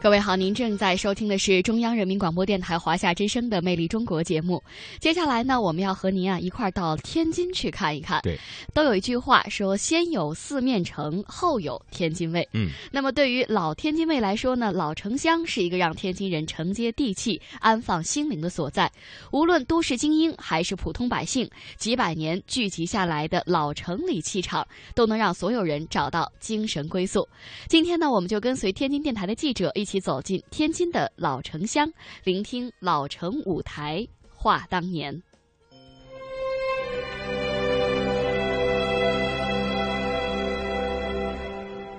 各位好，您正在收听的是中央人民广播电台华夏之声的《魅力中国》节目。接下来呢，我们要和您啊一块儿到天津去看一看。对，都有一句话说：“先有四面城，后有天津卫。”嗯，那么对于老天津卫来说呢，老城乡是一个让天津人承接地气、安放心灵的所在。无论都市精英还是普通百姓，几百年聚集下来的老城里气场，都能让所有人找到精神归宿。今天呢，我们就跟随天津电台的记者一起走进天津的老城乡，聆听老城舞台话当年。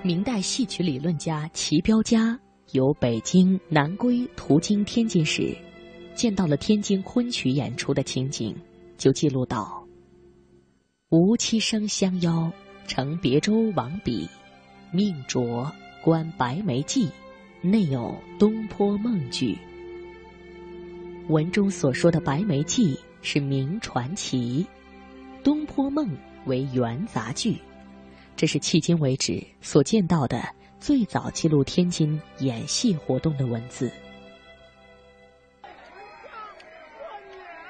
明代戏曲理论家齐彪家由北京南归途经天津时，见到了天津昆曲演出的情景，就记录到：“吴七生相邀，乘别舟往彼，命卓观白眉记，内有东坡梦剧。”文中所说的白眉记是名传奇，东坡梦为元杂剧。这是迄今为止所见到的最早记录天津演戏活动的文字。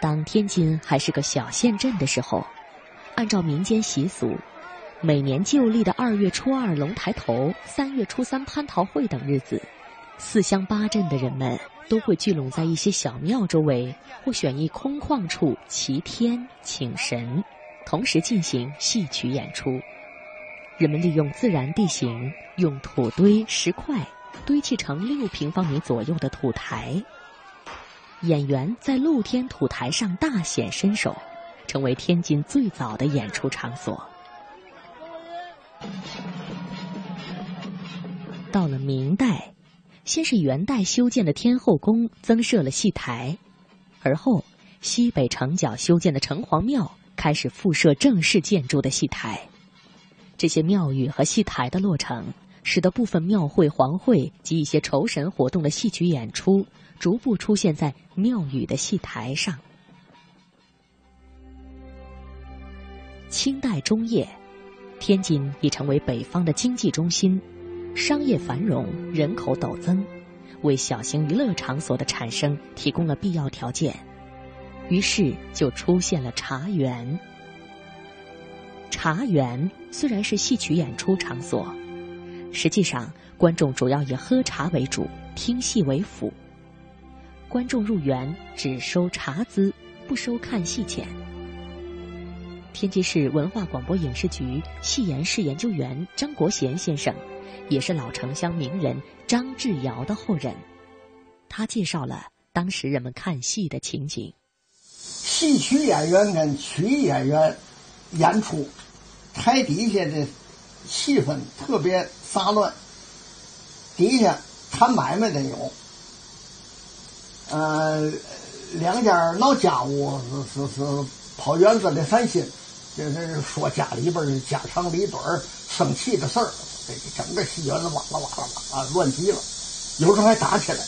当天津还是个小县镇的时候，按照民间习俗，每年旧历的二月初二龙抬头、三月初三蟠桃会等日子，四乡八镇的人们都会聚拢在一些小庙周围，或选一空旷处祈天请神，同时进行戏曲演出。人们利用自然地形，用土堆、石块堆砌成六平方米左右的土台。演员在露天土台上大显身手，成为天津最早的演出场所。到了明代，先是元代修建的天后宫增设了戏台，而后西北城角修建的城隍庙开始复设正式建筑的戏台。这些庙宇和戏台的落成，使得部分庙会、皇会及一些酬神活动的戏曲演出，逐步出现在庙宇的戏台上。清代中叶，天津已成为北方的经济中心，商业繁荣，人口陡增，为小型娱乐场所的产生提供了必要条件，于是就出现了茶园。茶园虽然是戏曲演出场所，实际上观众主要以喝茶为主，听戏为辅。观众入园只收茶资，不收看戏钱。天津市文化广播影视局戏研室研究员张国贤先生，也是老城乡名人张志尧的后人。他介绍了当时人们看戏的情景：戏曲演员跟曲艺演员。演出，台底下的气氛特别杂乱，底下谈买卖的有，呃，两家闹家务是是是跑园子里散心，就是说家里边的家长里短生气的事儿，这整个戏园子哇啦哇啦哇啦乱极了，有时候还打起来。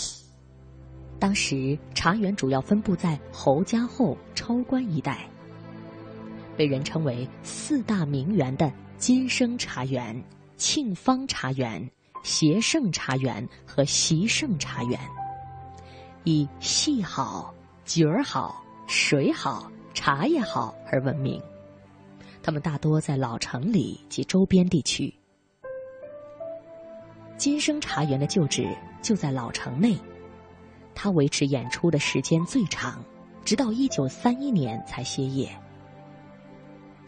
当时茶园主要分布在侯家后、超关一带。被人称为四大名园的金生茶园、庆芳茶园、协盛茶园和习盛茶园，以戏好、角儿好、水好、茶叶好而闻名。他们大多在老城里及周边地区。金生茶园的旧址就在老城内，它维持演出的时间最长，直到一九三一年才歇业。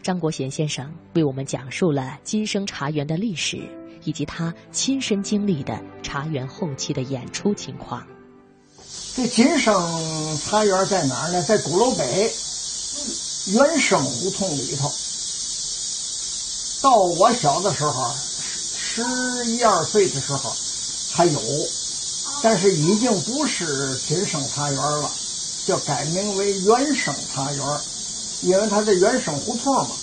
张国贤先生为我们讲述了金生茶园的历史，以及他亲身经历的茶园后期的演出情况。这金生茶园在哪儿呢？在鼓楼北元生胡同里头。到我小的时候，十一二岁的时候还有，但是已经不是金生茶园了，就改名为原生茶园。因为它是原生胡同嘛，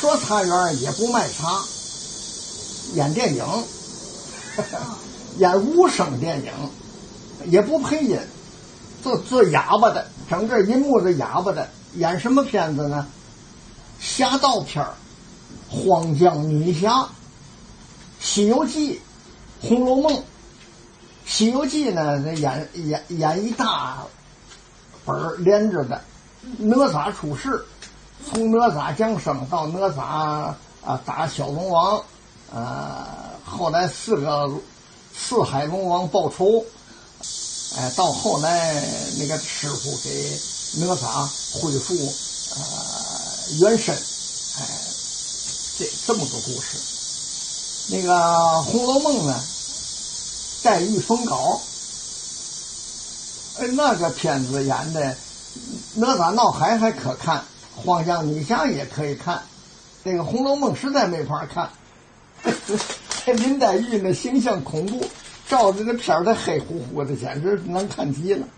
说茶园也不卖茶，演电影，演无声电影，也不配音，做做哑巴的，整个银幕的哑巴的，演什么片子呢？侠盗片儿，《荒江女侠》《西游记》《红楼梦》。《西游记》呢，演演演一大本连着的，哪吒出世，从哪吒降生到哪吒啊打小龙王，呃，后来四个四海龙王报仇。哎，到后来那个师傅给哪吒恢复呃原身，哎，这这么个故事。那个《红楼梦》呢，黛玉封稿，哎，那个片子演的哪吒闹海还可看，荒江女侠也可以看，那个《红楼梦》实在没法看，这林黛玉那形象恐怖。照着那片儿，它黑乎乎的，简直难看极了。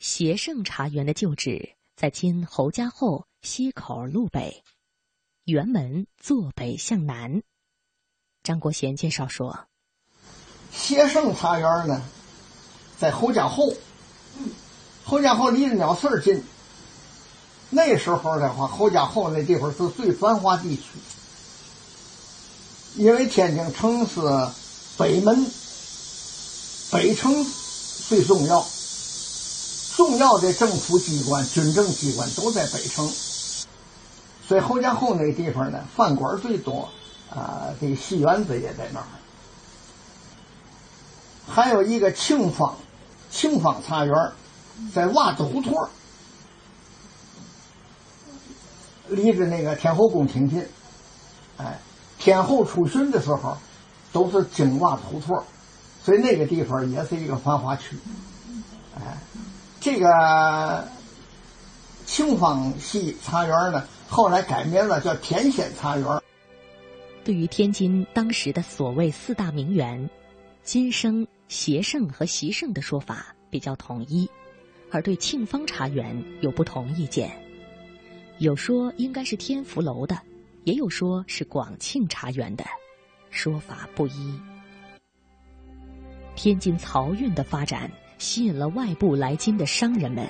协盛茶园的旧址在今侯家后西口路北，园门坐北向南。张国贤介绍说：“协盛茶园呢，在侯家后，侯家后离着鸟市近。那时候的话，侯家后那地方是最繁华地区，因为天津城是北门。”北城最重要，重要的政府机关、军政机关都在北城，所以侯家后那地方呢，饭馆最多，啊，这个戏园子也在那儿。还有一个庆芳，庆芳茶园，在袜子胡同离着那个天后宫挺近。哎，天后出巡的时候，都是经袜子胡同所以那个地方也是一个繁华区，哎，这个庆芳系茶园呢，后来改名了，叫天仙茶园。对于天津当时的所谓四大名园，金生、协盛和习盛的说法比较统一，而对庆芳茶园有不同意见。有说应该是天福楼的，也有说是广庆茶园的，说法不一。天津漕运的发展吸引了外部来京的商人们，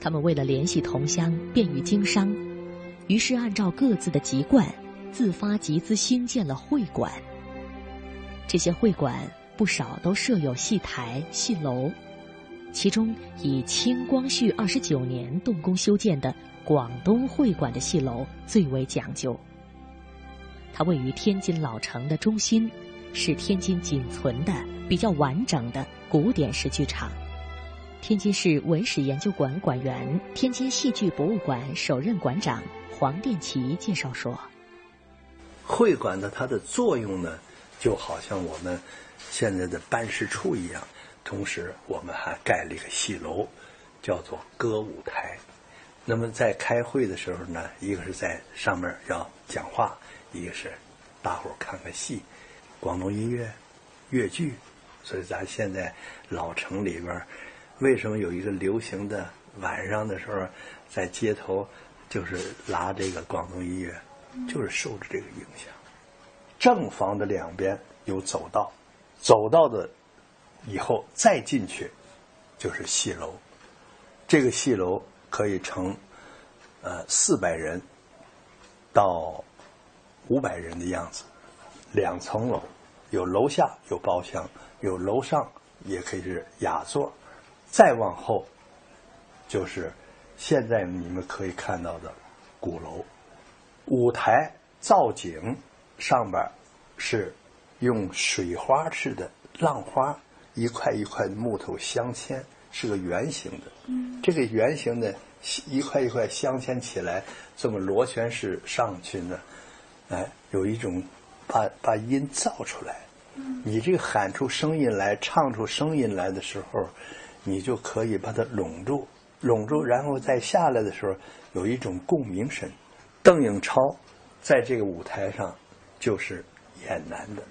他们为了联系同乡、便于经商，于是按照各自的籍贯，自发集资兴建了会馆。这些会馆不少都设有戏台、戏楼，其中以清光绪二十九年动工修建的广东会馆的戏楼最为讲究。它位于天津老城的中心。是天津仅存的比较完整的古典式剧场。天津市文史研究馆馆员、天津戏剧博物馆首任馆长黄殿奇介绍说：“会馆的它的作用呢，就好像我们现在的办事处一样。同时，我们还盖了一个戏楼，叫做歌舞台。那么在开会的时候呢，一个是在上面要讲话，一个是大伙儿看看戏。”广东音乐、粤剧，所以咱现在老城里边，为什么有一个流行的晚上的时候，在街头就是拉这个广东音乐，就是受着这个影响。正房的两边有走道，走道的以后再进去就是戏楼，这个戏楼可以成呃四百人到五百人的样子。两层楼，有楼下有包厢，有楼上也可以是雅座。再往后，就是现在你们可以看到的鼓楼。舞台造景上边是用水花似的浪花，一块一块木头镶嵌，是个圆形的。嗯，这个圆形的一块一块镶嵌起来，这么螺旋式上去呢，哎，有一种。把把音造出来，你这个喊出声音来，唱出声音来的时候，你就可以把它拢住，拢住，然后再下来的时候，有一种共鸣声。邓颖超在这个舞台上就是演男的，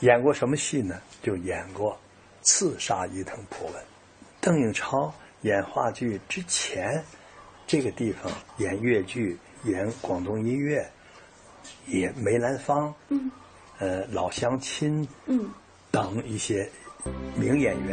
演过什么戏呢？就演过《刺杀伊藤博文》。邓颖超演话剧之前，这个地方演越剧，演广东音乐。也梅兰芳，嗯，呃，老乡亲，嗯，等一些名演员。